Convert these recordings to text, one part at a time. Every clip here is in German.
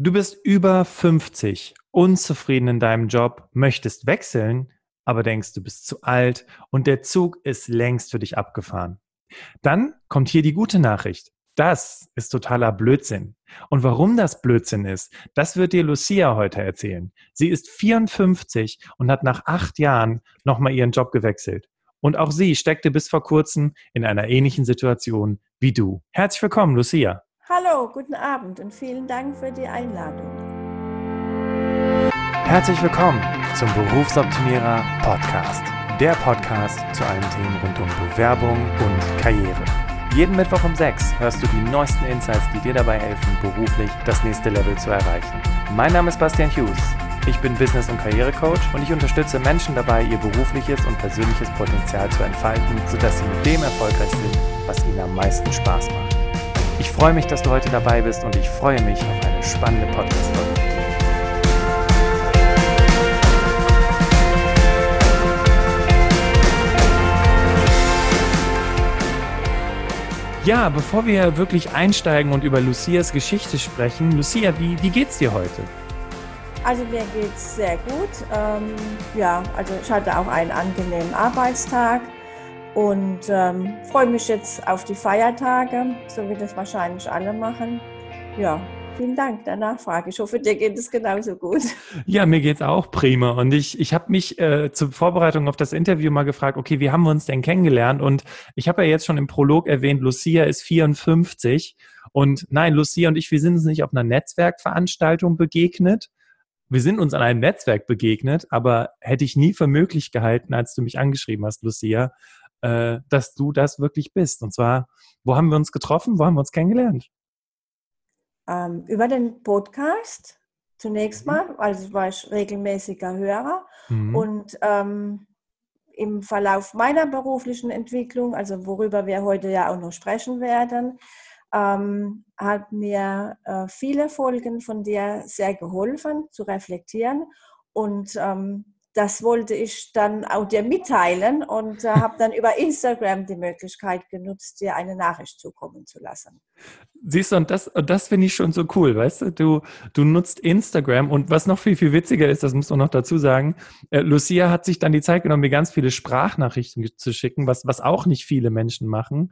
Du bist über 50, unzufrieden in deinem Job, möchtest wechseln, aber denkst, du bist zu alt und der Zug ist längst für dich abgefahren. Dann kommt hier die gute Nachricht. Das ist totaler Blödsinn. Und warum das Blödsinn ist, das wird dir Lucia heute erzählen. Sie ist 54 und hat nach acht Jahren nochmal ihren Job gewechselt. Und auch sie steckte bis vor kurzem in einer ähnlichen Situation wie du. Herzlich willkommen, Lucia. Hallo, guten Abend und vielen Dank für die Einladung. Herzlich willkommen zum Berufsoptimierer Podcast. Der Podcast zu allen Themen rund um Bewerbung und Karriere. Jeden Mittwoch um 6 hörst du die neuesten Insights, die dir dabei helfen, beruflich das nächste Level zu erreichen. Mein Name ist Bastian Hughes. Ich bin Business- und Karrierecoach und ich unterstütze Menschen dabei, ihr berufliches und persönliches Potenzial zu entfalten, sodass sie mit dem erfolgreich sind, was ihnen am meisten Spaß macht. Ich freue mich, dass du heute dabei bist und ich freue mich auf eine spannende Podcast-Folge. Ja, bevor wir wirklich einsteigen und über Lucias Geschichte sprechen, Lucia, wie, wie geht's dir heute? Also mir geht's sehr gut. Ähm, ja, also ich hatte auch einen angenehmen Arbeitstag und ähm, freue mich jetzt auf die Feiertage, so wie das wahrscheinlich alle machen. Ja, vielen Dank der Nachfrage. Ich hoffe, dir geht es genauso gut. Ja, mir geht es auch prima. Und ich, ich habe mich äh, zur Vorbereitung auf das Interview mal gefragt, okay, wie haben wir uns denn kennengelernt? Und ich habe ja jetzt schon im Prolog erwähnt, Lucia ist 54. Und nein, Lucia und ich, wir sind uns nicht auf einer Netzwerkveranstaltung begegnet. Wir sind uns an einem Netzwerk begegnet, aber hätte ich nie für möglich gehalten, als du mich angeschrieben hast, Lucia, äh, dass du das wirklich bist. Und zwar, wo haben wir uns getroffen? Wo haben wir uns kennengelernt? Ähm, über den Podcast zunächst mhm. mal, also war ich regelmäßiger Hörer. Mhm. Und ähm, im Verlauf meiner beruflichen Entwicklung, also worüber wir heute ja auch noch sprechen werden, ähm, hat mir äh, viele Folgen von dir sehr geholfen zu reflektieren und ähm, das wollte ich dann auch dir mitteilen und äh, habe dann über Instagram die Möglichkeit genutzt, dir eine Nachricht zukommen zu lassen. Siehst du, und das, das finde ich schon so cool, weißt du? du? Du nutzt Instagram und was noch viel, viel witziger ist, das muss man noch dazu sagen, äh, Lucia hat sich dann die Zeit genommen, mir ganz viele Sprachnachrichten zu schicken, was, was auch nicht viele Menschen machen.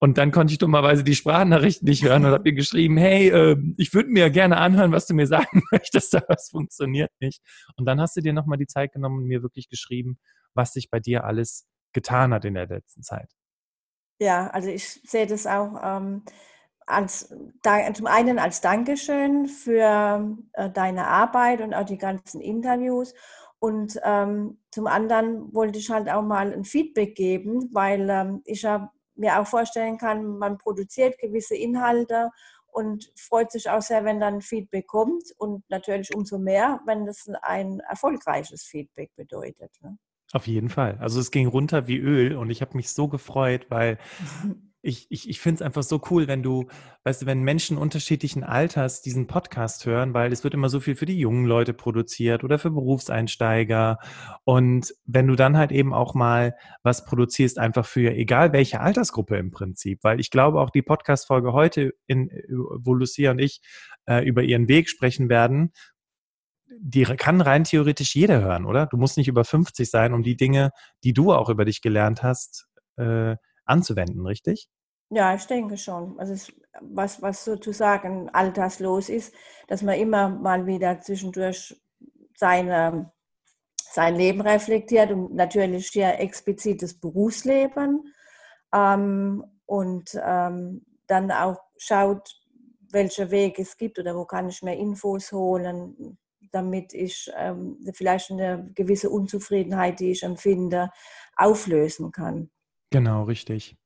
Und dann konnte ich dummerweise die Sprachnachrichten nicht hören und habe ihr geschrieben, hey, äh, ich würde mir gerne anhören, was du mir sagen möchtest, aber es funktioniert nicht. Und dann hast du dir nochmal die Zeit genommen und mir wirklich geschrieben, was sich bei dir alles getan hat in der letzten Zeit. Ja, also ich sehe das auch ähm, als, da, zum einen als Dankeschön für äh, deine Arbeit und auch die ganzen Interviews. Und ähm, zum anderen wollte ich halt auch mal ein Feedback geben, weil ähm, ich habe mir auch vorstellen kann, man produziert gewisse Inhalte und freut sich auch sehr, wenn dann Feedback kommt und natürlich umso mehr, wenn das ein erfolgreiches Feedback bedeutet. Ne? Auf jeden Fall. Also es ging runter wie Öl und ich habe mich so gefreut, weil ich, ich, ich finde es einfach so cool, wenn du, weißt du, wenn Menschen unterschiedlichen Alters diesen Podcast hören, weil es wird immer so viel für die jungen Leute produziert oder für Berufseinsteiger. Und wenn du dann halt eben auch mal was produzierst, einfach für egal welche Altersgruppe im Prinzip, weil ich glaube auch die Podcast-Folge heute, in, wo Lucia und ich äh, über ihren Weg sprechen werden, die kann rein theoretisch jeder hören, oder? Du musst nicht über 50 sein, um die Dinge, die du auch über dich gelernt hast, äh, anzuwenden, richtig? Ja, ich denke schon. Also es, was, was sozusagen alterslos ist, dass man immer mal wieder zwischendurch seine, sein Leben reflektiert und natürlich hier explizit das Berufsleben ähm, und ähm, dann auch schaut, welche Wege es gibt oder wo kann ich mehr Infos holen, damit ich ähm, vielleicht eine gewisse Unzufriedenheit, die ich empfinde, auflösen kann. Genau, richtig.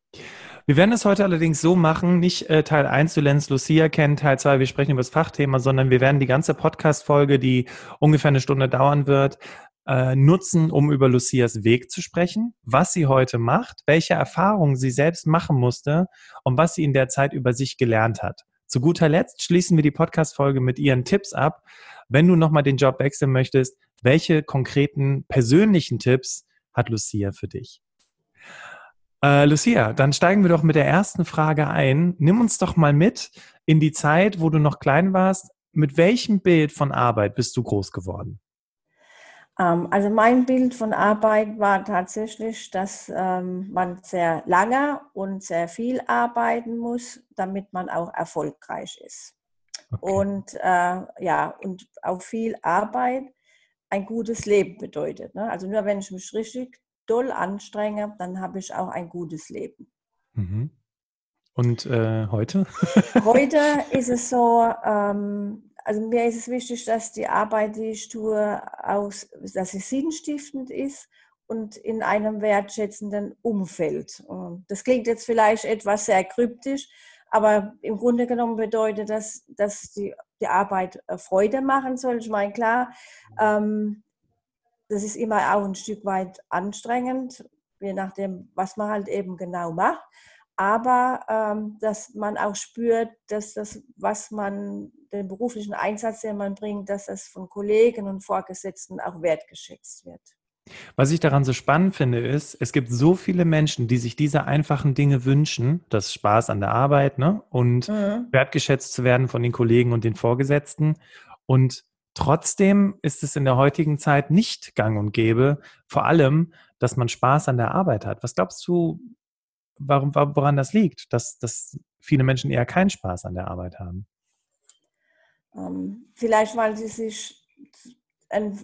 Wir werden es heute allerdings so machen, nicht äh, Teil 1, du lernst Lucia kennen, Teil 2, wir sprechen über das Fachthema, sondern wir werden die ganze Podcast-Folge, die ungefähr eine Stunde dauern wird, äh, nutzen, um über Lucias Weg zu sprechen, was sie heute macht, welche Erfahrungen sie selbst machen musste und was sie in der Zeit über sich gelernt hat. Zu guter Letzt schließen wir die Podcast-Folge mit ihren Tipps ab. Wenn du nochmal den Job wechseln möchtest, welche konkreten persönlichen Tipps hat Lucia für dich? Äh, Lucia, dann steigen wir doch mit der ersten Frage ein. Nimm uns doch mal mit in die Zeit, wo du noch klein warst. mit welchem Bild von Arbeit bist du groß geworden? Ähm, also mein Bild von Arbeit war tatsächlich, dass ähm, man sehr lange und sehr viel arbeiten muss, damit man auch erfolgreich ist. Okay. Und äh, ja, und auch viel Arbeit ein gutes Leben bedeutet. Ne? Also nur wenn ich mich richtig doll anstrenge, dann habe ich auch ein gutes Leben. Mhm. Und äh, heute? heute ist es so, ähm, also mir ist es wichtig, dass die Arbeit, die ich tue, aus, dass sie sinnstiftend ist und in einem wertschätzenden Umfeld. Das klingt jetzt vielleicht etwas sehr kryptisch, aber im Grunde genommen bedeutet das, dass die, die Arbeit äh, Freude machen soll. Ich meine, klar, ähm, das ist immer auch ein Stück weit anstrengend, je nachdem, was man halt eben genau macht aber ähm, dass man auch spürt, dass das, was man, den beruflichen Einsatz, den man bringt, dass das von Kollegen und Vorgesetzten auch wertgeschätzt wird. Was ich daran so spannend finde, ist, es gibt so viele Menschen, die sich diese einfachen Dinge wünschen, das Spaß an der Arbeit ne? und mhm. wertgeschätzt zu werden von den Kollegen und den Vorgesetzten. Und trotzdem ist es in der heutigen Zeit nicht gang und gäbe, vor allem, dass man Spaß an der Arbeit hat. Was glaubst du, warum, woran das liegt, dass, dass viele Menschen eher keinen Spaß an der Arbeit haben? Ähm, vielleicht, weil sie sich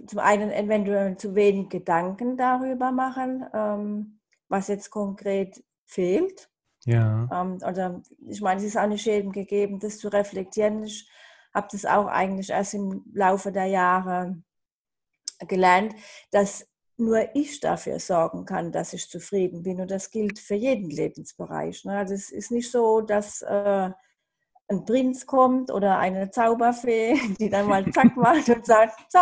zum einen eventuell zu wenig Gedanken darüber machen, ähm, was jetzt konkret fehlt. Ja. Ähm, oder ich meine, es ist auch nicht jedem gegeben, das zu reflektieren. Ich habe das auch eigentlich erst im Laufe der Jahre gelernt, dass nur ich dafür sorgen kann, dass ich zufrieden bin. Und das gilt für jeden Lebensbereich. Ne? Also es ist nicht so, dass äh, ein Prinz kommt oder eine Zauberfee, die dann mal zack macht und sagt, so,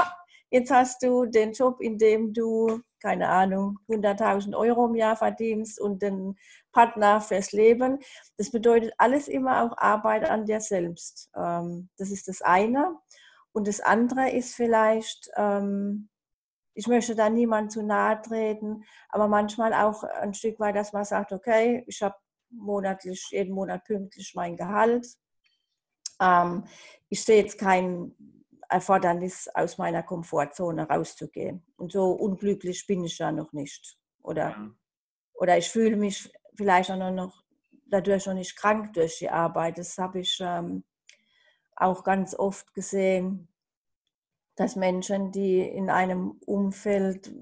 jetzt hast du den Job, in dem du, keine Ahnung, 100.000 Euro im Jahr verdienst und den Partner fürs Leben. Das bedeutet alles immer auch Arbeit an dir selbst. Ähm, das ist das eine. Und das andere ist vielleicht, ähm, ich möchte da niemand zu nahe treten, aber manchmal auch ein Stück weit, dass man sagt, okay, ich habe monatlich, jeden Monat pünktlich mein Gehalt. Ähm, ich sehe jetzt kein Erfordernis, aus meiner Komfortzone rauszugehen. Und so unglücklich bin ich ja noch nicht. Oder, ja. oder ich fühle mich vielleicht auch noch dadurch noch nicht krank durch die Arbeit. Das habe ich ähm, auch ganz oft gesehen, dass Menschen, die in einem Umfeld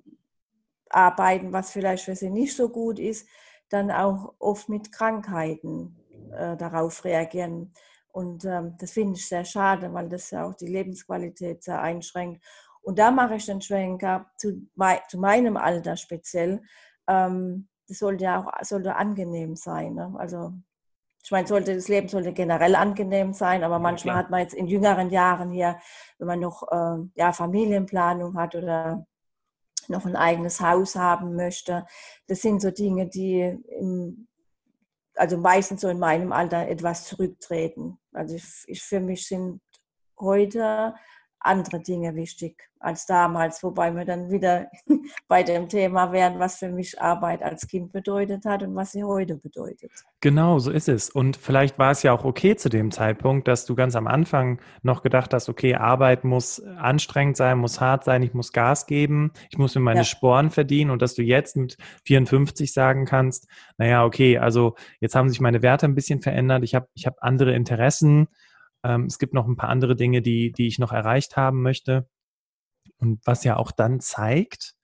arbeiten, was vielleicht für sie nicht so gut ist, dann auch oft mit Krankheiten äh, darauf reagieren. Und ähm, das finde ich sehr schade, weil das ja auch die Lebensqualität sehr einschränkt. Und da mache ich den Schwenker zu, zu meinem Alter speziell. Ähm, das sollte ja auch sollte angenehm sein. Ne? Also ich meine, sollte, das Leben sollte generell angenehm sein, aber manchmal klar. hat man jetzt in jüngeren Jahren hier, wenn man noch äh, ja, Familienplanung hat oder noch ein eigenes Haus haben möchte, das sind so Dinge, die im, also meistens so in meinem Alter etwas zurücktreten. Also ich, ich für mich sind heute andere Dinge wichtig als damals, wobei wir dann wieder bei dem Thema wären, was für mich Arbeit als Kind bedeutet hat und was sie heute bedeutet. Genau, so ist es. Und vielleicht war es ja auch okay zu dem Zeitpunkt, dass du ganz am Anfang noch gedacht hast, okay, Arbeit muss anstrengend sein, muss hart sein, ich muss Gas geben, ich muss mir meine ja. Sporen verdienen und dass du jetzt mit 54 sagen kannst, naja, okay, also jetzt haben sich meine Werte ein bisschen verändert, ich habe ich hab andere Interessen, ähm, es gibt noch ein paar andere Dinge, die, die ich noch erreicht haben möchte. Und was ja auch dann zeigt,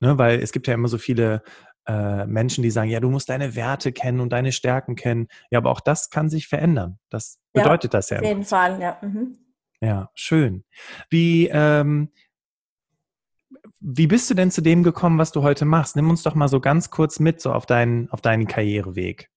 ne, weil es gibt ja immer so viele äh, Menschen, die sagen, ja, du musst deine Werte kennen und deine Stärken kennen. Ja, aber auch das kann sich verändern. Das bedeutet ja, das ja. Auf jeden Fall, ja. Mhm. Ja, schön. Wie, ähm, wie bist du denn zu dem gekommen, was du heute machst? Nimm uns doch mal so ganz kurz mit, so auf deinen, auf deinen Karriereweg.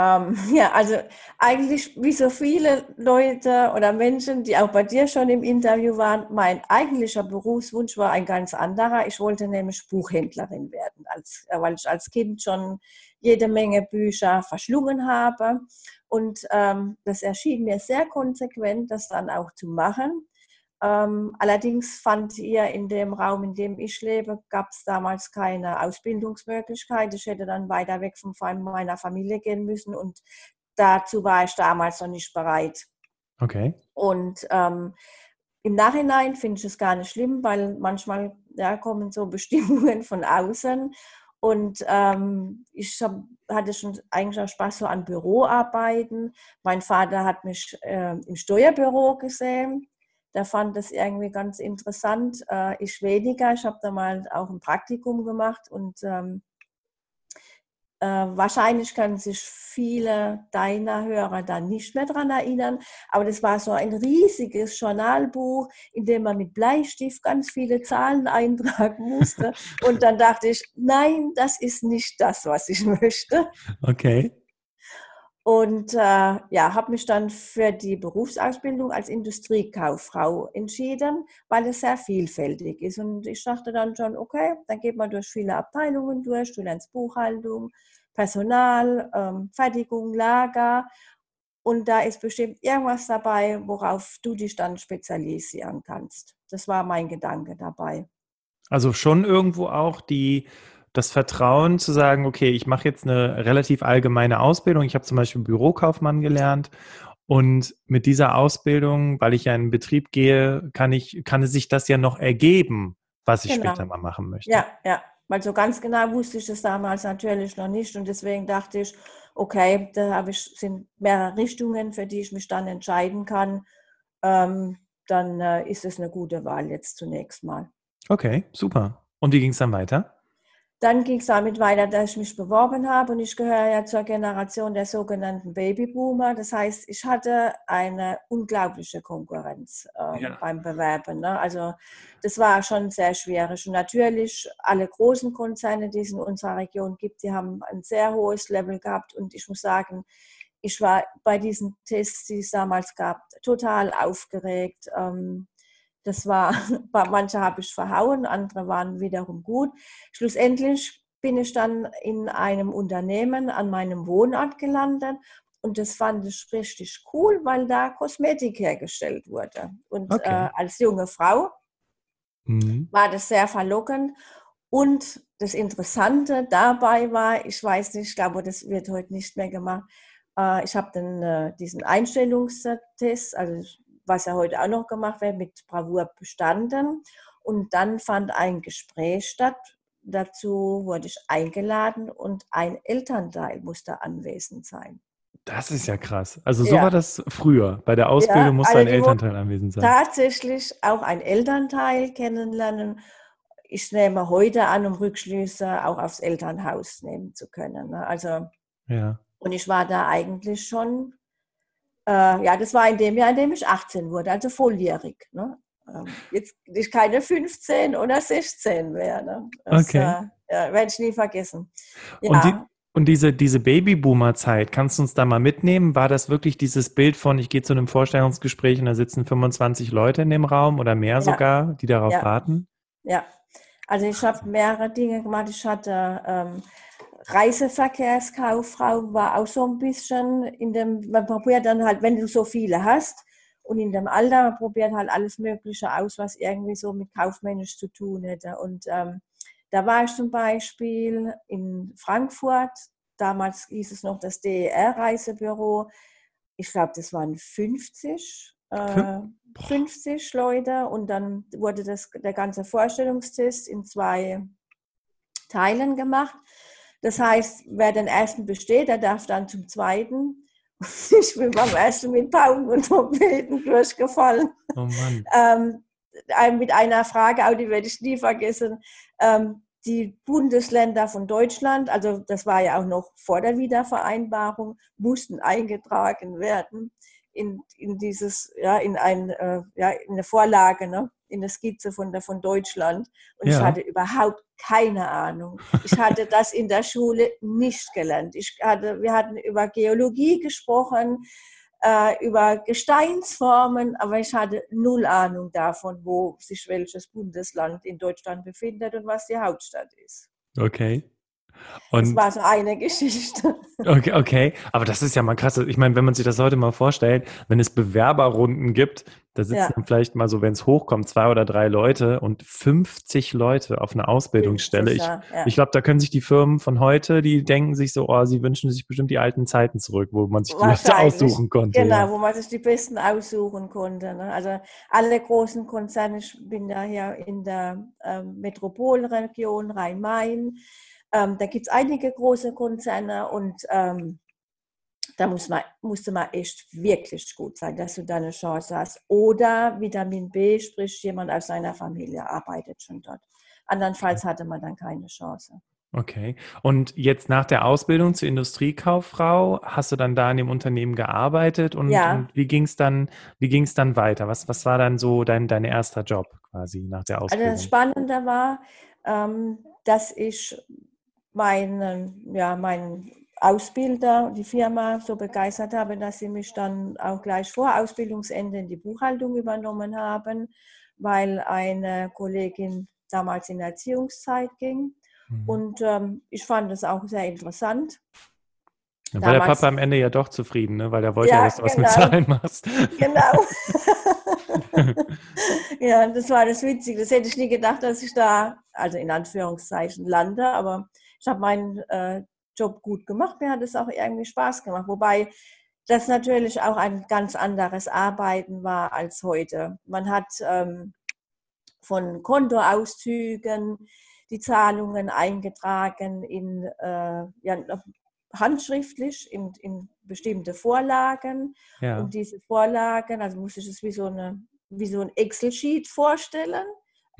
Ähm, ja, also eigentlich wie so viele Leute oder Menschen, die auch bei dir schon im Interview waren, mein eigentlicher Berufswunsch war ein ganz anderer. Ich wollte nämlich Buchhändlerin werden, als, äh, weil ich als Kind schon jede Menge Bücher verschlungen habe. Und ähm, das erschien mir sehr konsequent, das dann auch zu machen. Ähm, allerdings fand ihr in dem Raum, in dem ich lebe, gab es damals keine Ausbildungsmöglichkeit. Ich hätte dann weiter weg von meiner Familie gehen müssen und dazu war ich damals noch nicht bereit. Okay. Und ähm, im Nachhinein finde ich es gar nicht schlimm, weil manchmal ja, kommen so Bestimmungen von außen. Und ähm, ich hab, hatte schon eigentlich auch Spaß so an Büroarbeiten. Mein Vater hat mich äh, im Steuerbüro gesehen. Der fand das irgendwie ganz interessant. Äh, ich weniger. Ich habe da mal auch ein Praktikum gemacht und ähm, äh, wahrscheinlich können sich viele deiner Hörer da nicht mehr daran erinnern, aber das war so ein riesiges Journalbuch, in dem man mit Bleistift ganz viele Zahlen eintragen musste. Und dann dachte ich, nein, das ist nicht das, was ich möchte. Okay. Und äh, ja, habe mich dann für die Berufsausbildung als Industriekauffrau entschieden, weil es sehr vielfältig ist. Und ich dachte dann schon, okay, dann geht man durch viele Abteilungen durch, du lernst Buchhaltung, Personal, ähm, Fertigung, Lager. Und da ist bestimmt irgendwas dabei, worauf du dich dann spezialisieren kannst. Das war mein Gedanke dabei. Also schon irgendwo auch die das Vertrauen zu sagen, okay, ich mache jetzt eine relativ allgemeine Ausbildung. Ich habe zum Beispiel Bürokaufmann gelernt und mit dieser Ausbildung, weil ich ja in einen Betrieb gehe, kann ich, kann es sich das ja noch ergeben, was ich genau. später mal machen möchte. Ja, ja. Weil so ganz genau wusste ich es damals natürlich noch nicht und deswegen dachte ich, okay, da habe ich, sind mehrere Richtungen, für die ich mich dann entscheiden kann. Ähm, dann äh, ist es eine gute Wahl jetzt zunächst mal. Okay, super. Und wie ging es dann weiter? Dann ging es damit weiter, dass ich mich beworben habe und ich gehöre ja zur Generation der sogenannten Babyboomer. Das heißt, ich hatte eine unglaubliche Konkurrenz äh, ja. beim Bewerben. Ne? Also das war schon sehr schwierig. Und natürlich alle großen Konzerne, die es in unserer Region gibt, die haben ein sehr hohes Level gehabt. Und ich muss sagen, ich war bei diesen Tests, die es damals gab, total aufgeregt. Ähm, das war, manche habe ich verhauen, andere waren wiederum gut. Schlussendlich bin ich dann in einem Unternehmen an meinem Wohnort gelandet und das fand ich richtig cool, weil da Kosmetik hergestellt wurde. Und okay. äh, als junge Frau mhm. war das sehr verlockend. Und das Interessante dabei war, ich weiß nicht, ich glaube, das wird heute nicht mehr gemacht. Äh, ich habe dann äh, diesen Einstellungstest, also was ja heute auch noch gemacht wird, mit Bravour bestanden. Und dann fand ein Gespräch statt. Dazu wurde ich eingeladen und ein Elternteil musste anwesend sein. Das ist ja krass. Also so ja. war das früher. Bei der Ausbildung ja, musste also ein Elternteil anwesend sein. Tatsächlich auch ein Elternteil kennenlernen. Ich nehme heute an, um Rückschlüsse auch aufs Elternhaus nehmen zu können. Ne? Also, ja. Und ich war da eigentlich schon äh, ja, das war in dem Jahr, in dem ich 18 wurde, also volljährig. Ne? Ähm, jetzt ich keine 15 oder 16 mehr. Ne? Das, okay. Äh, ja, werde ich nie vergessen. Ja. Und, die, und diese, diese Babyboomer-Zeit, kannst du uns da mal mitnehmen? War das wirklich dieses Bild von, ich gehe zu einem Vorstellungsgespräch und da sitzen 25 Leute in dem Raum oder mehr ja. sogar, die darauf warten? Ja, also ich habe mehrere Dinge gemacht. Ich hatte ähm, Reiseverkehrskauffrau war auch so ein bisschen in dem, man probiert dann halt, wenn du so viele hast und in dem Alter, man probiert halt alles Mögliche aus, was irgendwie so mit kaufmännisch zu tun hätte. Und ähm, da war ich zum Beispiel in Frankfurt, damals hieß es noch das DER-Reisebüro. Ich glaube, das waren 50, äh, 50 Leute und dann wurde das, der ganze Vorstellungstest in zwei Teilen gemacht. Das heißt, wer den ersten besteht, der darf dann zum zweiten. Ich bin beim ersten mit Pauken und Trompeten durchgefallen. Oh Mann. ähm, mit einer Frage, auch die werde ich nie vergessen. Ähm, die Bundesländer von Deutschland, also das war ja auch noch vor der Wiedervereinbarung, mussten eingetragen werden in, in dieses, ja, in ein, äh, ja, in eine Vorlage, ne? in der Skizze von, der, von Deutschland. Und ja. ich hatte überhaupt keine Ahnung. Ich hatte das in der Schule nicht gelernt. Ich hatte, wir hatten über Geologie gesprochen, äh, über Gesteinsformen, aber ich hatte null Ahnung davon, wo sich welches Bundesland in Deutschland befindet und was die Hauptstadt ist. Okay. Und das war so eine Geschichte. Okay, okay, aber das ist ja mal krass. Ich meine, wenn man sich das heute mal vorstellt, wenn es Bewerberrunden gibt, Da sitzen ja. vielleicht mal so, wenn es hochkommt, zwei oder drei Leute und 50 Leute auf einer Ausbildungsstelle. Ich, ja. ich glaube, da können sich die Firmen von heute, die denken sich so, oh, sie wünschen sich bestimmt die alten Zeiten zurück, wo man sich die Leute aussuchen konnte. Genau, ja. wo man sich die Besten aussuchen konnte. Ne? Also alle großen Konzerne, ich bin da hier in der ähm, Metropolregion Rhein-Main. Ähm, da gibt es einige große Konzerne und ähm, da muss man, musste man echt wirklich gut sein, dass du da eine Chance hast. Oder Vitamin B, sprich jemand aus seiner Familie arbeitet schon dort. Andernfalls hatte man dann keine Chance. Okay. Und jetzt nach der Ausbildung zur Industriekauffrau hast du dann da in dem Unternehmen gearbeitet und, ja. und wie ging es dann, wie ging es dann weiter? Was, was war dann so dein, dein erster Job quasi nach der Ausbildung? Also das Spannende war, ähm, dass ich meinen, ja, meinen Ausbilder, die Firma so begeistert habe, dass sie mich dann auch gleich vor Ausbildungsende in die Buchhaltung übernommen haben, weil eine Kollegin damals in Erziehungszeit ging. Mhm. Und ähm, ich fand es auch sehr interessant. Dann war der Papa am Ende ja doch zufrieden, ne? weil er wollte ja, dass du genau. was mit genau. Zahlen machst. Genau. ja, das war das Witzige. Das hätte ich nie gedacht, dass ich da, also in Anführungszeichen, lande. Aber ich habe meinen äh, Job gut gemacht. Mir hat es auch irgendwie Spaß gemacht. Wobei das natürlich auch ein ganz anderes Arbeiten war als heute. Man hat ähm, von Kontoauszügen die Zahlungen eingetragen in äh, ja, handschriftlich in, in bestimmte Vorlagen. Ja. Und diese Vorlagen, also muss ich es wie so, eine, wie so ein Excel-Sheet vorstellen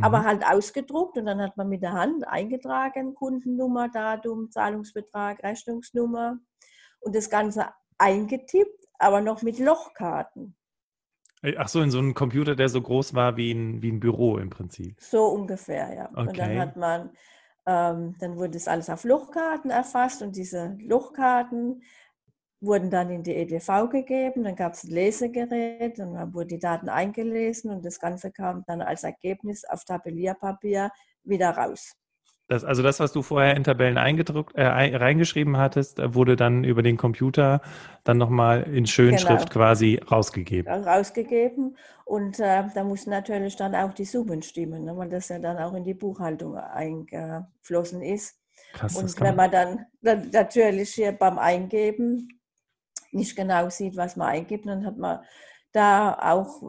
aber mhm. halt ausgedruckt und dann hat man mit der Hand eingetragen, Kundennummer, Datum, Zahlungsbetrag, Rechnungsnummer und das Ganze eingetippt, aber noch mit Lochkarten. Ach so, in so einem Computer, der so groß war wie ein, wie ein Büro im Prinzip. So ungefähr, ja. Okay. Und dann hat man, ähm, dann wurde das alles auf Lochkarten erfasst und diese Lochkarten wurden dann in die EDV gegeben, dann gab es ein Lesegerät und dann wurden die Daten eingelesen und das Ganze kam dann als Ergebnis auf Tabellierpapier wieder raus. Das, also das, was du vorher in Tabellen eingedruckt, äh, reingeschrieben hattest, äh, wurde dann über den Computer dann nochmal in Schönschrift genau. quasi rausgegeben. Rausgegeben und äh, da mussten natürlich dann auch die Summen stimmen, ne, weil das ja dann auch in die Buchhaltung eingeflossen ist. Krass, und wenn man dann, dann natürlich hier beim Eingeben nicht genau sieht, was man eingibt, dann hat man da auch,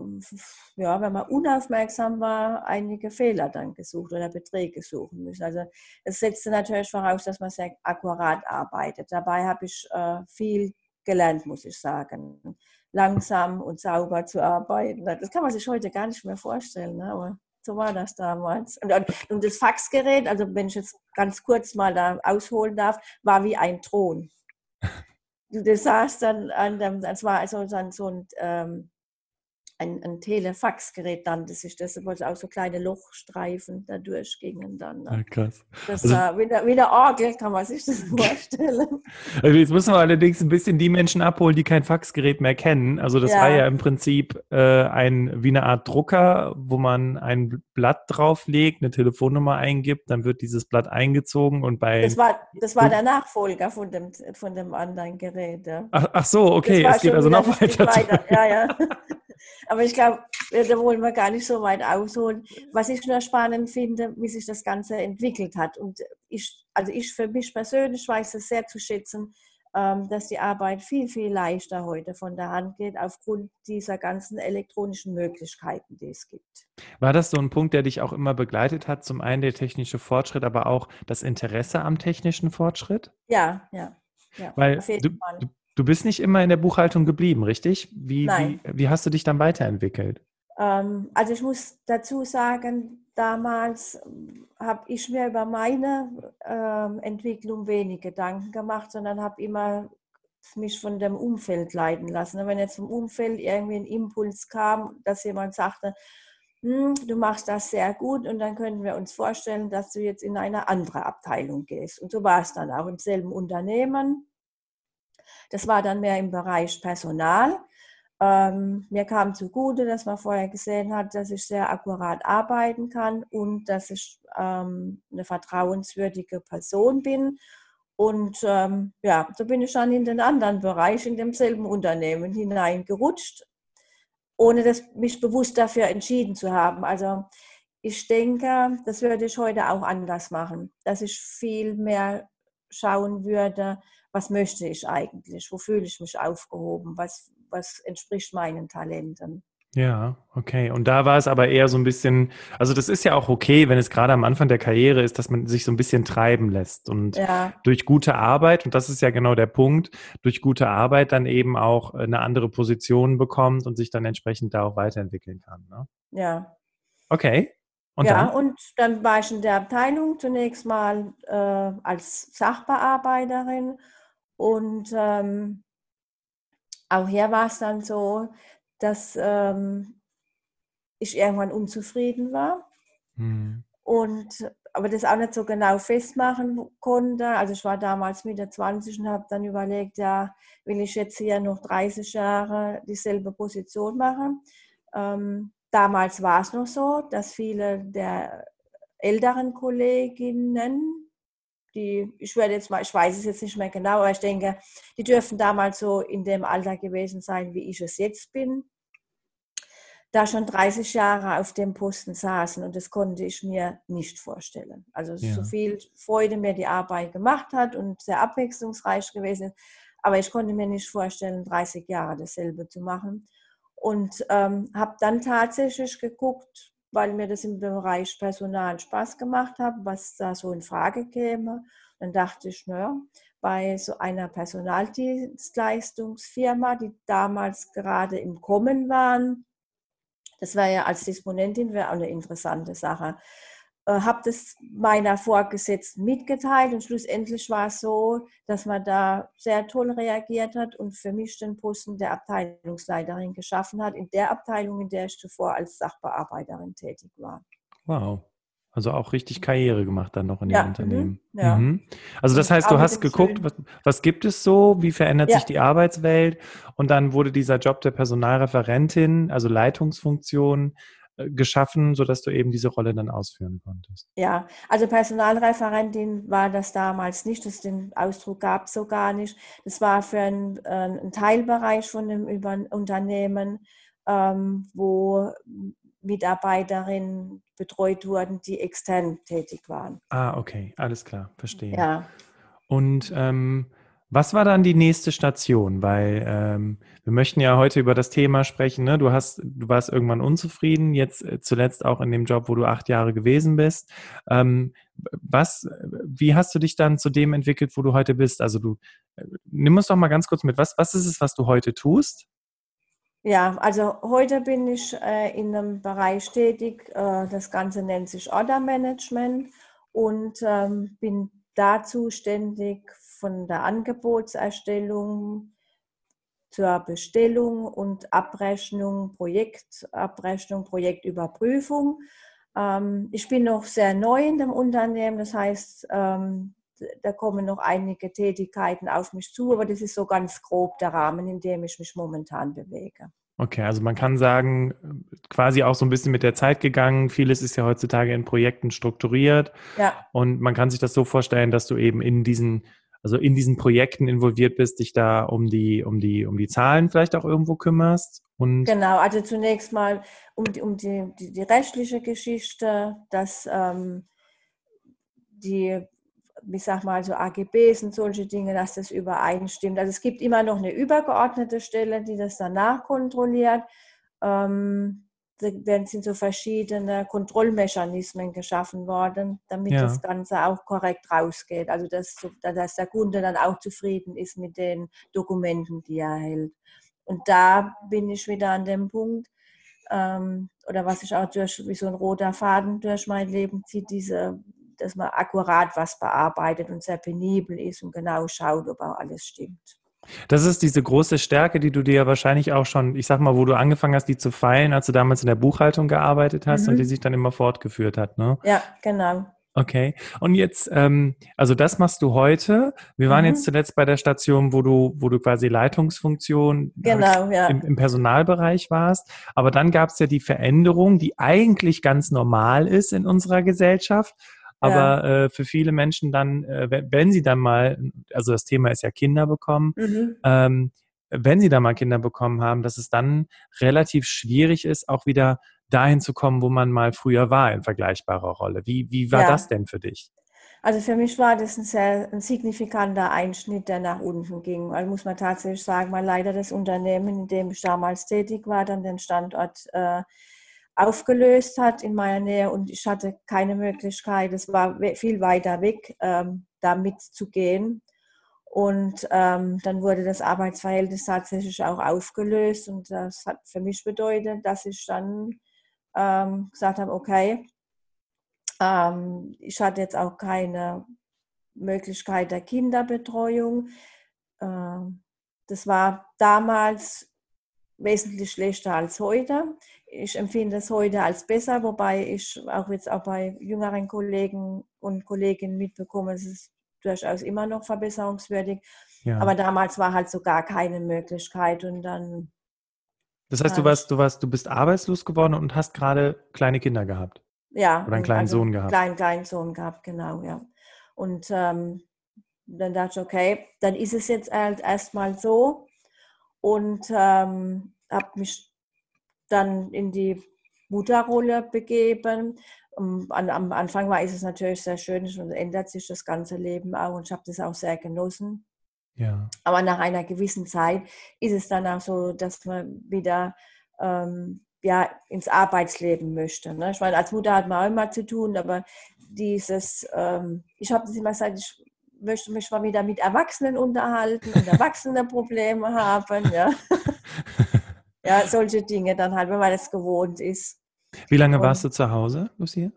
ja, wenn man unaufmerksam war, einige Fehler dann gesucht oder Beträge suchen müssen. Also es setzt natürlich voraus, dass man sehr akkurat arbeitet. Dabei habe ich äh, viel gelernt, muss ich sagen. Langsam und sauber zu arbeiten. Das kann man sich heute gar nicht mehr vorstellen, ne? aber so war das damals. Und, und das Faxgerät, also wenn ich jetzt ganz kurz mal da ausholen darf, war wie ein Thron du saßt dann an das war also so ein, ähm, ein, ein Telefaxgerät dann, das ist das, wo auch so kleine Lochstreifen da durchgingen dann. Ne? Ja, krass. Das also, war wie, eine, wie eine Orgel, kann man sich das vorstellen. Also jetzt müssen wir allerdings ein bisschen die Menschen abholen, die kein Faxgerät mehr kennen. Also das ja. war ja im Prinzip äh, ein, wie eine Art Drucker, wo man ein Blatt drauflegt, eine Telefonnummer eingibt, dann wird dieses Blatt eingezogen und bei... Das war, das war der Nachfolger von dem, von dem anderen Gerät. Ja. Ach, ach, so, okay, es geht also noch weiter. weiter. Ja, ja. Aber ich glaube, da wollen wir gar nicht so weit ausholen. Was ich nur spannend finde, wie sich das Ganze entwickelt hat. Und ich, also ich für mich persönlich weiß es sehr zu schätzen, ähm, dass die Arbeit viel, viel leichter heute von der Hand geht, aufgrund dieser ganzen elektronischen Möglichkeiten, die es gibt. War das so ein Punkt, der dich auch immer begleitet hat? Zum einen der technische Fortschritt, aber auch das Interesse am technischen Fortschritt? Ja, ja. ja Weil du, du, Du bist nicht immer in der Buchhaltung geblieben, richtig? Wie, Nein. wie, wie hast du dich dann weiterentwickelt? Ähm, also ich muss dazu sagen, damals habe ich mir über meine ähm, Entwicklung wenig Gedanken gemacht, sondern habe immer mich von dem Umfeld leiten lassen. Wenn jetzt vom Umfeld irgendwie ein Impuls kam, dass jemand sagte, hm, du machst das sehr gut und dann können wir uns vorstellen, dass du jetzt in eine andere Abteilung gehst. Und so war es dann auch im selben Unternehmen. Das war dann mehr im Bereich Personal. Ähm, mir kam zugute, dass man vorher gesehen hat, dass ich sehr akkurat arbeiten kann und dass ich ähm, eine vertrauenswürdige Person bin. Und ähm, ja, so bin ich dann in den anderen Bereich, in demselben Unternehmen hineingerutscht. ohne dass mich bewusst dafür entschieden zu haben. Also ich denke, das würde ich heute auch anders machen, dass ich viel mehr schauen würde, was möchte ich eigentlich, wo fühle ich mich aufgehoben, was, was entspricht meinen Talenten. Ja, okay. Und da war es aber eher so ein bisschen, also das ist ja auch okay, wenn es gerade am Anfang der Karriere ist, dass man sich so ein bisschen treiben lässt und ja. durch gute Arbeit, und das ist ja genau der Punkt, durch gute Arbeit dann eben auch eine andere Position bekommt und sich dann entsprechend da auch weiterentwickeln kann. Ne? Ja. Okay. Und ja, dann? und dann war ich in der Abteilung zunächst mal äh, als Sachbearbeiterin und ähm, auch hier war es dann so, dass ähm, ich irgendwann unzufrieden war. Mhm. Und aber das auch nicht so genau festmachen konnte. Also ich war damals Mitte 20 und habe dann überlegt, ja, will ich jetzt hier noch 30 Jahre dieselbe Position machen? Ähm, damals war es noch so, dass viele der älteren Kolleginnen, die, ich werde jetzt mal, ich weiß es jetzt nicht mehr genau, aber ich denke, die dürfen damals so in dem Alter gewesen sein, wie ich es jetzt bin da schon 30 Jahre auf dem Posten saßen und das konnte ich mir nicht vorstellen. Also ja. so viel Freude mir die Arbeit gemacht hat und sehr abwechslungsreich gewesen ist, aber ich konnte mir nicht vorstellen, 30 Jahre dasselbe zu machen. Und ähm, habe dann tatsächlich geguckt, weil mir das im Bereich Personal Spaß gemacht hat, was da so in Frage käme. Dann dachte ich, naja, bei so einer Personaldienstleistungsfirma, die damals gerade im Kommen waren, das wäre ja als Disponentin wäre eine interessante Sache. Äh, habe das meiner Vorgesetzten mitgeteilt und schlussendlich war es so, dass man da sehr toll reagiert hat und für mich den Posten der Abteilungsleiterin geschaffen hat, in der Abteilung, in der ich zuvor als Sachbearbeiterin tätig war. Wow. Also auch richtig Karriere gemacht dann noch in dem ja, Unternehmen. Mhm, ja. Mhm. Also das heißt, du hast geguckt, was, was, gibt es so, wie verändert ja. sich die Arbeitswelt und dann wurde dieser Job der Personalreferentin, also Leitungsfunktion, geschaffen, sodass du eben diese Rolle dann ausführen konntest. Ja, also Personalreferentin war das damals nicht, das den Ausdruck gab es so gar nicht. Das war für einen, äh, einen Teilbereich von einem Unternehmen, ähm, wo Mitarbeiterinnen betreut wurden, die extern tätig waren. Ah, okay, alles klar, verstehe. Ja. Und ähm, was war dann die nächste Station? Weil ähm, wir möchten ja heute über das Thema sprechen. Ne? Du hast, du warst irgendwann unzufrieden, jetzt äh, zuletzt auch in dem Job, wo du acht Jahre gewesen bist. Ähm, was, wie hast du dich dann zu dem entwickelt, wo du heute bist? Also du, äh, nimm uns doch mal ganz kurz mit. Was, was ist es, was du heute tust? Ja, also heute bin ich äh, in einem Bereich tätig, äh, das Ganze nennt sich Order Management und ähm, bin da zuständig von der Angebotserstellung zur Bestellung und Abrechnung, Projektabrechnung, Projektüberprüfung. Ähm, ich bin noch sehr neu in dem Unternehmen, das heißt, ähm, da kommen noch einige Tätigkeiten auf mich zu, aber das ist so ganz grob der Rahmen, in dem ich mich momentan bewege. Okay, also man kann sagen, quasi auch so ein bisschen mit der Zeit gegangen. Vieles ist ja heutzutage in Projekten strukturiert. Ja. Und man kann sich das so vorstellen, dass du eben in diesen, also in diesen Projekten involviert bist, dich da um die, um die, um die Zahlen vielleicht auch irgendwo kümmerst. Und genau, also zunächst mal um die, um die, die, die rechtliche Geschichte, dass ähm, die ich sag mal, so AGBs und solche Dinge, dass das übereinstimmt. Also es gibt immer noch eine übergeordnete Stelle, die das danach kontrolliert. Ähm, da sind so verschiedene Kontrollmechanismen geschaffen worden, damit ja. das Ganze auch korrekt rausgeht. Also dass, dass der Kunde dann auch zufrieden ist mit den Dokumenten, die er erhält. Und da bin ich wieder an dem Punkt, ähm, oder was ich auch durch, wie so ein roter Faden durch mein Leben zieht, diese dass man akkurat was bearbeitet und sehr penibel ist und genau schaut, ob auch alles stimmt. Das ist diese große Stärke, die du dir wahrscheinlich auch schon, ich sag mal, wo du angefangen hast, die zu feilen, als du damals in der Buchhaltung gearbeitet hast mhm. und die sich dann immer fortgeführt hat, ne? Ja, genau. Okay. Und jetzt, ähm, also das machst du heute. Wir waren mhm. jetzt zuletzt bei der Station, wo du, wo du quasi Leitungsfunktion genau, ja. im, im, Personalbereich warst. Aber dann gab es ja die Veränderung, die eigentlich ganz normal ist in unserer Gesellschaft aber ja. äh, für viele Menschen dann, äh, wenn sie dann mal, also das Thema ist ja Kinder bekommen, mhm. ähm, wenn sie da mal Kinder bekommen haben, dass es dann relativ schwierig ist, auch wieder dahin zu kommen, wo man mal früher war in vergleichbarer Rolle. Wie, wie war ja. das denn für dich? Also für mich war das ein sehr ein signifikanter Einschnitt, der nach unten ging. Weil muss man tatsächlich sagen, weil leider das Unternehmen, in dem ich damals tätig war, dann den Standort äh, aufgelöst hat in meiner Nähe und ich hatte keine Möglichkeit, es war viel weiter weg, ähm, da mitzugehen. Und ähm, dann wurde das Arbeitsverhältnis tatsächlich auch aufgelöst und das hat für mich bedeutet, dass ich dann ähm, gesagt habe, okay, ähm, ich hatte jetzt auch keine Möglichkeit der Kinderbetreuung. Ähm, das war damals wesentlich schlechter als heute. Ich empfinde es heute als besser, wobei ich auch jetzt auch bei jüngeren Kollegen und Kolleginnen mitbekomme, es ist durchaus immer noch verbesserungswürdig. Ja. Aber damals war halt so gar keine Möglichkeit und dann. Das heißt, du warst, du warst, du bist arbeitslos geworden und hast gerade kleine Kinder gehabt. Ja. Oder einen kleinen also Sohn gehabt. Kleinen, kleinen Sohn gehabt, genau, ja. Und ähm, dann dachte ich, okay, dann ist es jetzt halt erstmal so. Und ähm, habe mich dann in die Mutterrolle begeben. Um, an, am Anfang war es natürlich sehr schön und ändert sich das ganze Leben auch und ich habe das auch sehr genossen. Ja. Aber nach einer gewissen Zeit ist es dann auch so, dass man wieder ähm, ja, ins Arbeitsleben möchte. Ne? Ich meine, als Mutter hat man auch immer zu tun, aber dieses, ähm, ich habe das immer gesagt, ich möchte mich mal wieder mit Erwachsenen unterhalten und Erwachsene Probleme haben. Ja. ja, solche Dinge dann halt, wenn man das gewohnt ist. Wie lange und, warst du zu Hause, Lucia?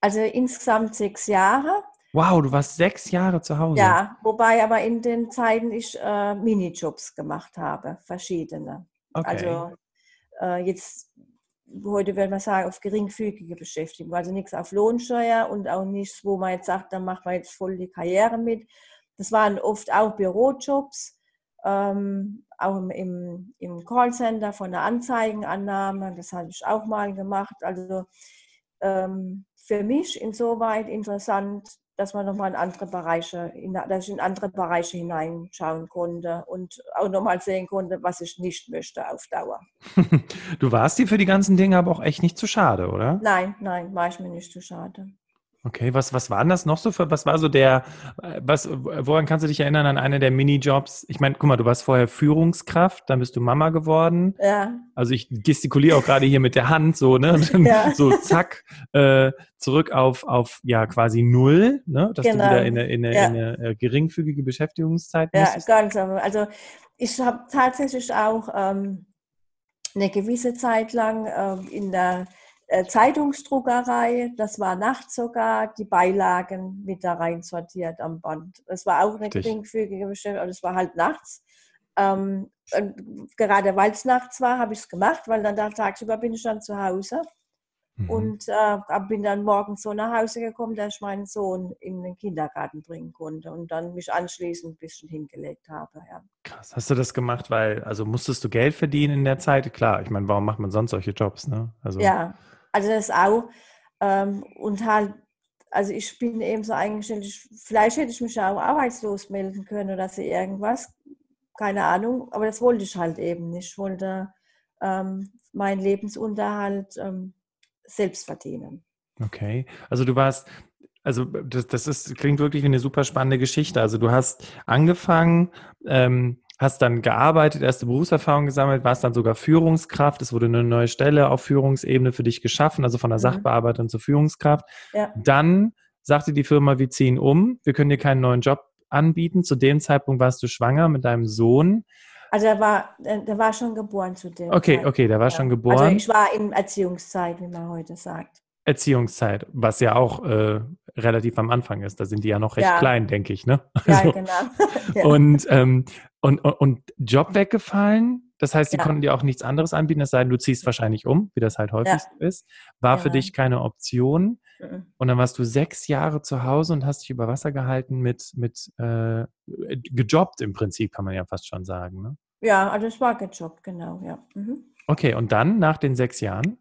Also insgesamt sechs Jahre. Wow, du warst sechs Jahre zu Hause. Ja, wobei aber in den Zeiten ich äh, Minijobs gemacht habe, verschiedene. Okay. Also äh, jetzt heute würde man sagen, auf geringfügige Beschäftigung. Also nichts auf Lohnsteuer und auch nichts, wo man jetzt sagt, dann macht man jetzt voll die Karriere mit. Das waren oft auch Bürojobs, ähm, auch im, im Callcenter von der Anzeigenannahme. Das habe ich auch mal gemacht. Also ähm, für mich insoweit interessant, dass man nochmal in andere Bereiche, dass ich in andere Bereiche hineinschauen konnte und auch nochmal sehen konnte, was ich nicht möchte auf Dauer. du warst dir für die ganzen Dinge aber auch echt nicht zu schade, oder? Nein, nein, war ich mir nicht zu schade. Okay, was, was waren das noch so für, was war so der, was, woran kannst du dich erinnern an eine der Minijobs? Ich meine, guck mal, du warst vorher Führungskraft, dann bist du Mama geworden. Ja. Also ich gestikuliere auch gerade hier mit der Hand so, ne? Ja. So zack, äh, zurück auf, auf ja quasi null, ne? Dass genau. du wieder in eine, in eine, ja. in eine äh, geringfügige Beschäftigungszeit Ja, musstest. ganz aber. Also ich habe tatsächlich auch ähm, eine gewisse Zeit lang ähm, in der äh, Zeitungsdruckerei, das war nachts sogar, die Beilagen mit da rein sortiert am Band. Das war auch eine geringfügige Beschäftigung, aber das war halt nachts. Ähm, gerade weil es nachts war, habe ich es gemacht, weil dann da tagsüber bin ich dann zu Hause. Mhm. Und äh, bin dann morgens so nach Hause gekommen, dass ich meinen Sohn in den Kindergarten bringen konnte und dann mich anschließend ein bisschen hingelegt habe. Ja. Krass. Hast du das gemacht, weil, also musstest du Geld verdienen in der Zeit? Klar, ich meine, warum macht man sonst solche Jobs? Ne? Also, ja, also das auch. Ähm, und halt, also ich bin eben so eingestellt, vielleicht hätte ich mich auch arbeitslos melden können oder so irgendwas. Keine Ahnung, aber das wollte ich halt eben nicht. Ich wollte ähm, meinen Lebensunterhalt ähm, selbst verdienen. Okay, also du warst, also das, das ist, klingt wirklich wie eine super spannende Geschichte. Also du hast angefangen, ähm, hast dann gearbeitet, erste Berufserfahrung gesammelt, warst dann sogar Führungskraft. Es wurde eine neue Stelle auf Führungsebene für dich geschaffen, also von der mhm. Sachbearbeiterin zur Führungskraft. Ja. Dann sagte die Firma, wir ziehen um, wir können dir keinen neuen Job anbieten. Zu dem Zeitpunkt warst du schwanger mit deinem Sohn. Also er war, der war schon geboren zu dem. Okay, Zeit. okay, der war ja. schon geboren. Also ich war in Erziehungszeit, wie man heute sagt. Erziehungszeit, was ja auch äh, relativ am Anfang ist. Da sind die ja noch recht ja. klein, denke ich. Ne? Ja, also, genau. ja. Und, ähm, und, und Job weggefallen, das heißt, sie ja. konnten dir auch nichts anderes anbieten, es sei denn, du ziehst wahrscheinlich um, wie das halt häufig ist. War für dich keine Option. Mhm. Und dann warst du sechs Jahre zu Hause und hast dich über Wasser gehalten mit, mit äh, gejobbt im Prinzip, kann man ja fast schon sagen. Ne? Ja, also es war gejobbt, genau, ja. Mhm. Okay, und dann nach den sechs Jahren?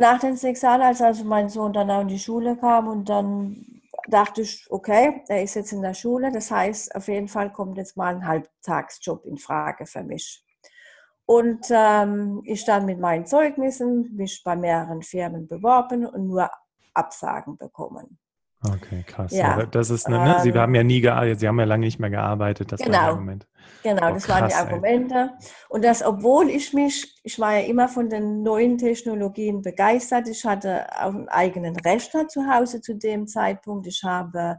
Nach den sechs Jahren, als also mein Sohn dann auch in die Schule kam und dann dachte ich, okay, er ist jetzt in der Schule, das heißt, auf jeden Fall kommt jetzt mal ein Halbtagsjob in Frage für mich. Und ähm, ich dann mit meinen Zeugnissen mich bei mehreren Firmen beworben und nur Absagen bekommen. Okay, krass. Ja, das ist eine, ne? Sie ähm, haben ja nie gearbeitet, Sie haben ja lange nicht mehr gearbeitet, das genau, war Argument. Genau, oh, das krass, waren die Argumente. Ey. Und das, obwohl ich mich, ich war ja immer von den neuen Technologien begeistert. Ich hatte auch einen eigenen Rechner zu Hause zu dem Zeitpunkt. Ich habe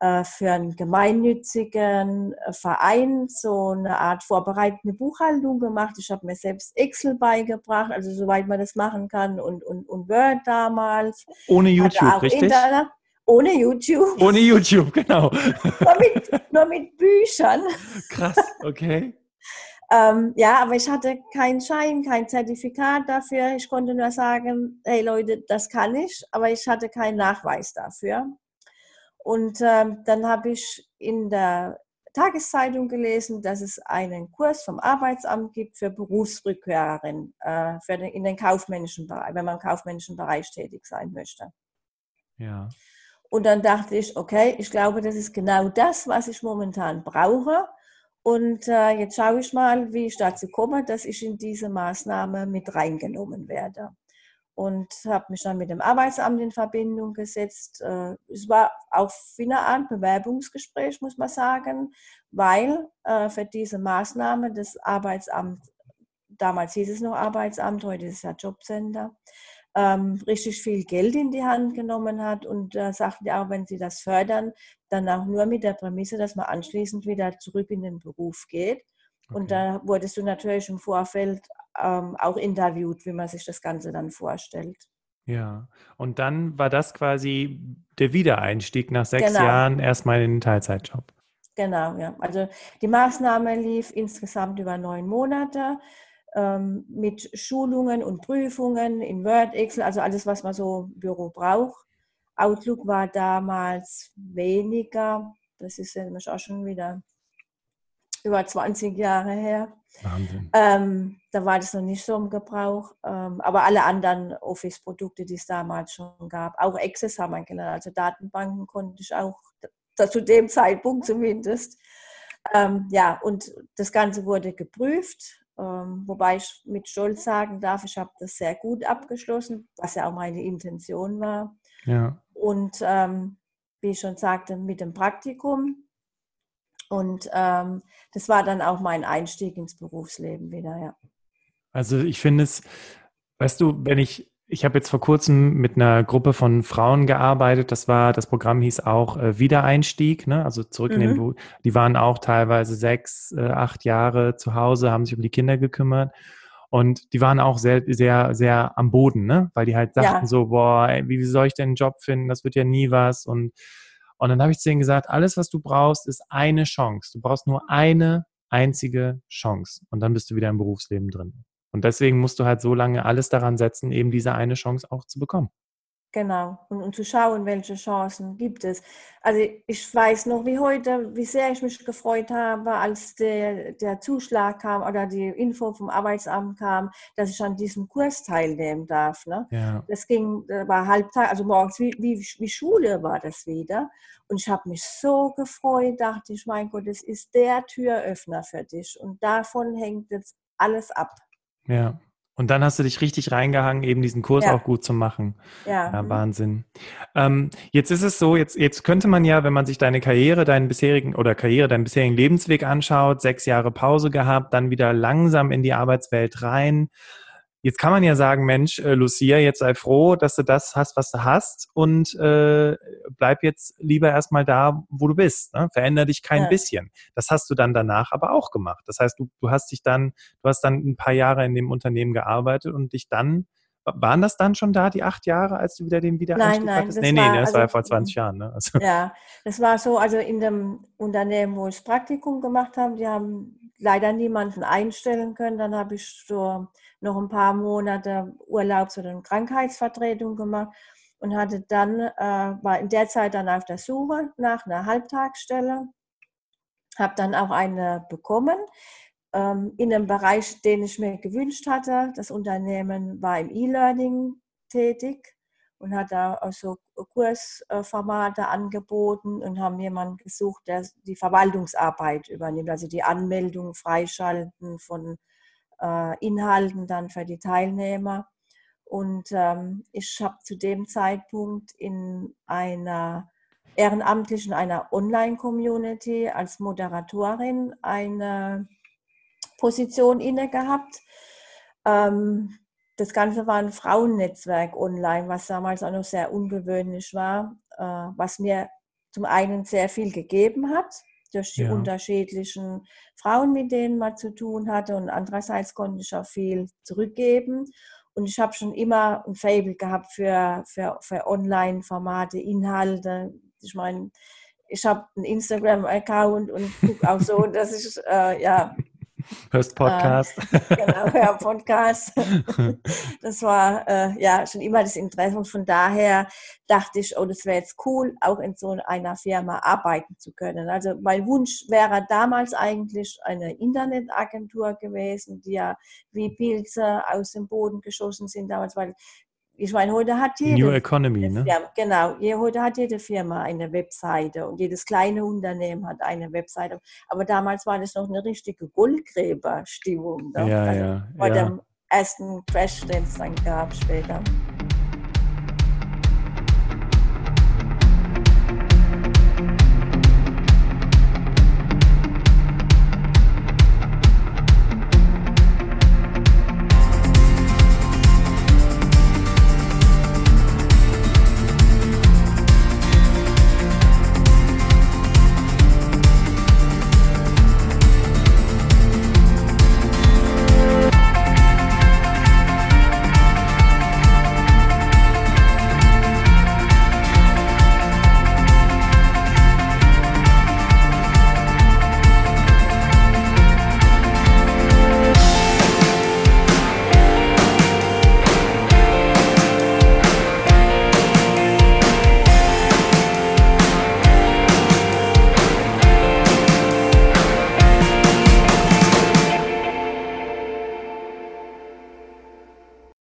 äh, für einen gemeinnützigen äh, Verein so eine Art vorbereitende Buchhaltung gemacht. Ich habe mir selbst Excel beigebracht, also soweit man das machen kann und, und, und Word damals. Ohne YouTube, richtig? Internet. Ohne YouTube. Ohne YouTube, genau. nur, mit, nur mit Büchern. Krass, okay. ähm, ja, aber ich hatte keinen Schein, kein Zertifikat dafür. Ich konnte nur sagen, hey Leute, das kann ich, aber ich hatte keinen Nachweis dafür. Und ähm, dann habe ich in der Tageszeitung gelesen, dass es einen Kurs vom Arbeitsamt gibt für Berufsrückkehrerinnen äh, für den, in den kaufmännischen Bereich, wenn man im kaufmännischen Bereich tätig sein möchte. Ja. Und dann dachte ich, okay, ich glaube, das ist genau das, was ich momentan brauche. Und äh, jetzt schaue ich mal, wie ich dazu komme, dass ich in diese Maßnahme mit reingenommen werde. Und habe mich dann mit dem Arbeitsamt in Verbindung gesetzt. Äh, es war auch wie eine Art Bewerbungsgespräch, muss man sagen, weil äh, für diese Maßnahme das Arbeitsamt, damals hieß es noch Arbeitsamt, heute ist es ja Jobcenter, ähm, richtig viel Geld in die Hand genommen hat und äh, sagten ja auch, wenn sie das fördern, dann auch nur mit der Prämisse, dass man anschließend wieder zurück in den Beruf geht. Okay. Und da wurdest du natürlich im Vorfeld ähm, auch interviewt, wie man sich das Ganze dann vorstellt. Ja, und dann war das quasi der Wiedereinstieg nach sechs genau. Jahren erstmal in den Teilzeitjob. Genau, ja. Also die Maßnahme lief insgesamt über neun Monate ähm, mit Schulungen und Prüfungen in Word, Excel, also alles, was man so im Büro braucht. Outlook war damals weniger, das ist nämlich auch schon wieder über 20 Jahre her. Wahnsinn. Ähm, da war das noch nicht so im Gebrauch. Ähm, aber alle anderen Office-Produkte, die es damals schon gab, auch Access haben wir gelernt. Also Datenbanken konnte ich auch zu dem Zeitpunkt zumindest. Ähm, ja, und das Ganze wurde geprüft. Ähm, wobei ich mit Stolz sagen darf, ich habe das sehr gut abgeschlossen, was ja auch meine Intention war. Ja. Und ähm, wie ich schon sagte, mit dem Praktikum. Und ähm, das war dann auch mein Einstieg ins Berufsleben wieder, ja. Also ich finde es, weißt du, wenn ich ich habe jetzt vor kurzem mit einer Gruppe von Frauen gearbeitet. Das war, das Programm hieß auch äh, Wiedereinstieg, ne? also zurück mhm. in den mhm. Beruf. Die waren auch teilweise sechs, äh, acht Jahre zu Hause, haben sich um die Kinder gekümmert. Und die waren auch sehr, sehr, sehr am Boden, ne? Weil die halt sagten ja. so, boah, ey, wie soll ich denn einen Job finden? Das wird ja nie was. Und, und dann habe ich zu denen gesagt, alles, was du brauchst, ist eine Chance. Du brauchst nur eine einzige Chance. Und dann bist du wieder im Berufsleben drin. Und deswegen musst du halt so lange alles daran setzen, eben diese eine Chance auch zu bekommen. Genau, und, und zu schauen, welche Chancen gibt es. Also ich weiß noch wie heute, wie sehr ich mich gefreut habe, als der, der Zuschlag kam oder die Info vom Arbeitsamt kam, dass ich an diesem Kurs teilnehmen darf. Ne? Ja. Das ging, das war Halbtag, also morgens wie, wie, wie Schule war das wieder. Und ich habe mich so gefreut, dachte ich, mein Gott, das ist der Türöffner für dich. Und davon hängt jetzt alles ab. Ja. Und dann hast du dich richtig reingehangen, eben diesen Kurs ja. auch gut zu machen. Ja. ja Wahnsinn. Ähm, jetzt ist es so, jetzt, jetzt könnte man ja, wenn man sich deine Karriere, deinen bisherigen oder Karriere, deinen bisherigen Lebensweg anschaut, sechs Jahre Pause gehabt, dann wieder langsam in die Arbeitswelt rein. Jetzt kann man ja sagen, Mensch, äh, Lucia, jetzt sei froh, dass du das hast, was du hast und äh, bleib jetzt lieber erstmal da, wo du bist. Ne? Veränder dich kein ja. bisschen. Das hast du dann danach aber auch gemacht. Das heißt, du, du hast dich dann, du hast dann ein paar Jahre in dem Unternehmen gearbeitet und dich dann, waren das dann schon da, die acht Jahre, als du wieder den Wiedereinstieg nein, nein, hattest? Nee, nee, war, das also, war ja vor 20 Jahren. Ne? Also. Ja, das war so, also in dem Unternehmen, wo ich Praktikum gemacht habe, die haben leider niemanden einstellen können. Dann habe ich so noch ein paar Monate Urlaubs- oder Krankheitsvertretung gemacht und hatte dann, äh, war in der Zeit dann auf der Suche nach einer Halbtagsstelle, habe dann auch eine bekommen ähm, in einem Bereich, den ich mir gewünscht hatte. Das Unternehmen war im E-Learning tätig und hat da also Kursformate angeboten und haben jemanden gesucht, der die Verwaltungsarbeit übernimmt, also die Anmeldung, Freischalten von Inhalten dann für die Teilnehmer. Und ähm, ich habe zu dem Zeitpunkt in einer ehrenamtlichen, einer Online-Community als Moderatorin eine Position inne gehabt. Ähm, das Ganze war ein Frauennetzwerk online, was damals auch noch sehr ungewöhnlich war, äh, was mir zum einen sehr viel gegeben hat, durch die ja. unterschiedlichen Frauen, mit denen man zu tun hatte. Und andererseits konnte ich auch viel zurückgeben. Und ich habe schon immer ein Fable gehabt für, für, für Online-Formate, Inhalte. Ich meine, ich habe einen Instagram-Account und gucke auch so, dass ich äh, ja Hörst Podcast. Äh, genau, hör Podcast. Das war äh, ja schon immer das Interesse und von daher dachte ich, oh, das wäre jetzt cool, auch in so einer Firma arbeiten zu können. Also mein Wunsch wäre damals eigentlich eine Internetagentur gewesen, die ja wie Pilze aus dem Boden geschossen sind damals, weil ich meine, heute hat jede New Economy, ne? Firma, genau, heute hat jede Firma eine Webseite und jedes kleine Unternehmen hat eine Webseite. Aber damals war das noch eine richtige Goldgräberstimmung. Ne? Ja, also ja. Vor ja. dem ersten Crash, den es dann gab später.